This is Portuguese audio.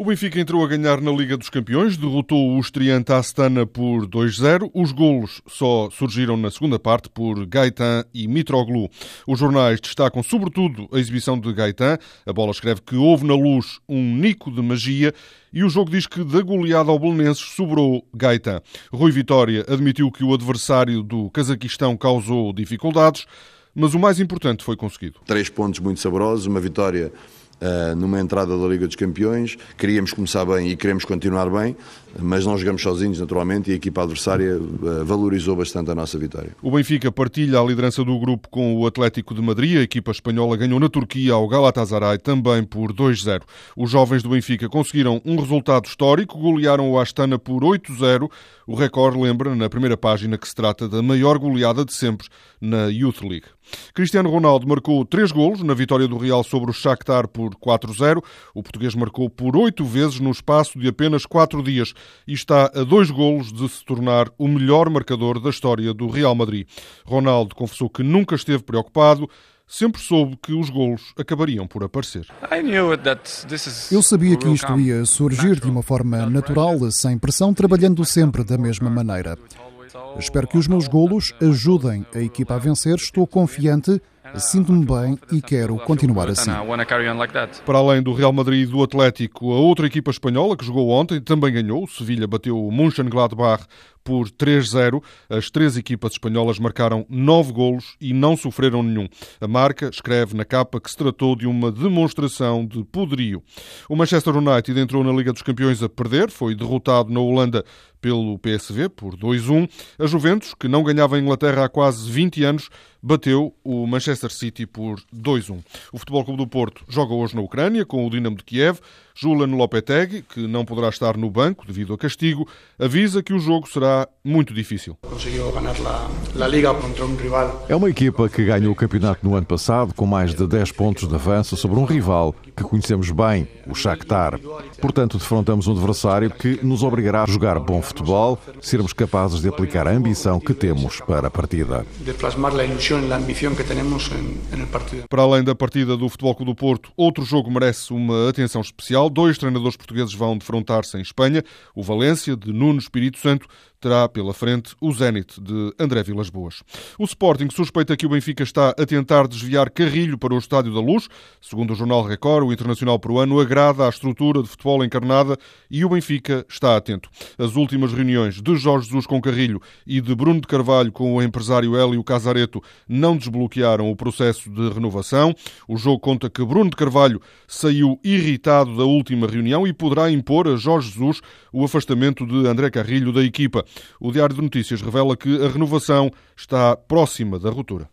O Benfica entrou a ganhar na Liga dos Campeões, derrotou o estreante Astana por 2-0. Os golos só surgiram na segunda parte por Gaetan e Mitroglou. Os jornais destacam sobretudo a exibição de Gaetan. A bola escreve que houve na luz um nico de magia e o jogo diz que da goleada ao Belenenses sobrou Gaetan. Rui Vitória admitiu que o adversário do Cazaquistão causou dificuldades, mas o mais importante foi conseguido. Três pontos muito saborosos, uma vitória uh, numa entrada da Liga dos Campeões. Queríamos começar bem e queremos continuar bem, mas não jogamos sozinhos, naturalmente, e a equipa adversária uh, valorizou bastante a nossa vitória. O Benfica partilha a liderança do grupo com o Atlético de Madrid. A equipa espanhola ganhou na Turquia ao Galatasaray também por 2-0. Os jovens do Benfica conseguiram um resultado histórico, golearam o Astana por 8-0. O recorde lembra na primeira página que se trata da maior goleada de sempre na Youth League. Cristiano Ronaldo marcou três golos na vitória do Real sobre o Shakhtar por 4-0. O português marcou por oito vezes no espaço de apenas quatro dias e está a dois golos de se tornar o melhor marcador da história do Real Madrid. Ronaldo confessou que nunca esteve preocupado, sempre soube que os golos acabariam por aparecer. Eu sabia que isto ia surgir de uma forma natural, sem pressão, trabalhando sempre da mesma maneira. Espero que os meus golos ajudem a equipa a vencer. Estou confiante Sinto-me bem e quero continuar assim. Para além do Real Madrid e do Atlético, a outra equipa espanhola que jogou ontem também ganhou. O Sevilha bateu o Mönchengladbach por 3-0. As três equipas espanholas marcaram nove golos e não sofreram nenhum. A marca escreve na capa que se tratou de uma demonstração de poderio. O Manchester United entrou na Liga dos Campeões a perder, foi derrotado na Holanda pelo PSV por 2-1. A Juventus, que não ganhava a Inglaterra há quase 20 anos, bateu o Manchester City por 2-1. O Futebol Clube do Porto joga hoje na Ucrânia com o Dinamo de Kiev. Julian Lopetegui, que não poderá estar no banco devido a castigo, avisa que o jogo será muito difícil. É uma equipa que ganhou o campeonato no ano passado com mais de 10 pontos de avanço sobre um rival que conhecemos bem, o Shakhtar. Portanto, defrontamos um adversário que nos obrigará a jogar bom futebol, sermos capazes de aplicar a ambição que temos para a partida. Para além da partida do Futebol Clube do Porto, outro jogo merece uma atenção especial. Dois treinadores portugueses vão defrontar-se em Espanha. O Valência, de Nuno Espírito Santo, terá pela frente o Zenit de André Vilas Boas. O Sporting suspeita que o Benfica está a tentar desviar Carrilho para o Estádio da Luz. Segundo o jornal Record, o internacional peruano agrada à estrutura de futebol encarnada e o Benfica está atento. As últimas reuniões de Jorge Jesus com Carrilho e de Bruno de Carvalho com o empresário Hélio Casareto não desbloquearam o processo de renovação. O jogo conta que Bruno de Carvalho saiu irritado da última reunião e poderá impor a Jorge Jesus o afastamento de André Carrilho da equipa. O Diário de Notícias revela que a renovação está próxima da ruptura.